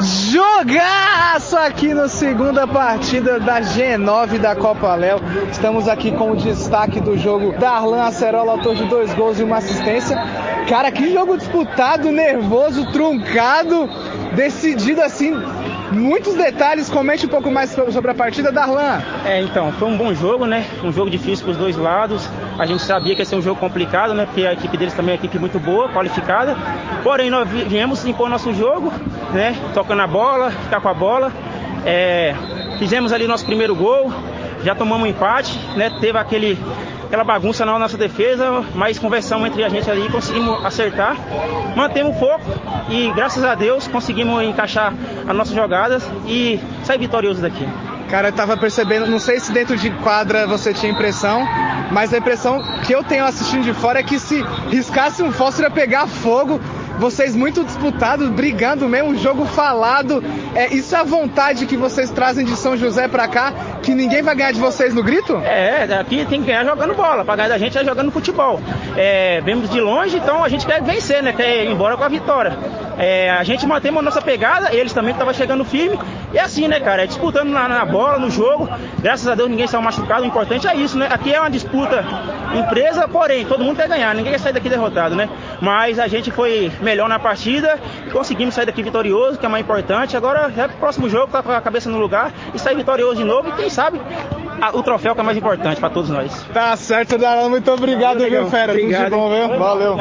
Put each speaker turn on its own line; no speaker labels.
Jogaço aqui na segunda partida da G9 da Copa Léo. Estamos aqui com o destaque do jogo Darlan Acerola, autor de dois gols e uma assistência. Cara, que jogo disputado, nervoso, truncado, decidido assim muitos detalhes. Comente um pouco mais sobre a partida, Darlan.
É, então, foi um bom jogo, né? Um jogo difícil para os dois lados. A gente sabia que ia ser um jogo complicado, né? Porque a equipe deles também é uma equipe muito boa, qualificada. Porém, nós viemos impor nosso jogo, né? Tocando a bola, ficar com a bola. É, fizemos ali nosso primeiro gol, já tomamos um empate, né? Teve aquele aquela bagunça na nossa defesa, mas conversamos entre a gente ali conseguimos acertar. Mantemos o foco e graças a Deus conseguimos encaixar as nossas jogadas e sair vitoriosos daqui.
Cara, eu tava percebendo, não sei se dentro de quadra você tinha impressão, mas a impressão que eu tenho assistindo de fora é que se riscasse um fósforo ia pegar fogo vocês muito disputados, brigando mesmo, jogo falado. É, isso é a vontade que vocês trazem de São José pra cá, que ninguém vai ganhar de vocês no grito?
É, aqui tem que ganhar jogando bola, pra ganhar da gente é jogando futebol. É, vemos de longe, então a gente quer vencer, né? Quer ir embora com a vitória. É, a gente mantém a nossa pegada, eles também estavam chegando firme. E assim, né, cara? É disputando na, na, bola, no jogo. Graças a Deus ninguém saiu machucado. O importante é isso, né? Aqui é uma disputa empresa, porém, todo mundo quer ganhar, ninguém quer sair daqui derrotado, né? Mas a gente foi melhor na partida e conseguimos sair daqui vitorioso, que é mais importante. Agora é pro próximo jogo, tá com a cabeça no lugar e sair vitorioso de novo. E quem sabe o troféu que é mais importante para todos nós.
Tá certo, Darão. Muito obrigado, Valeu, viu, Fera?
Obrigado.
Tudo de bom, viu? Valeu.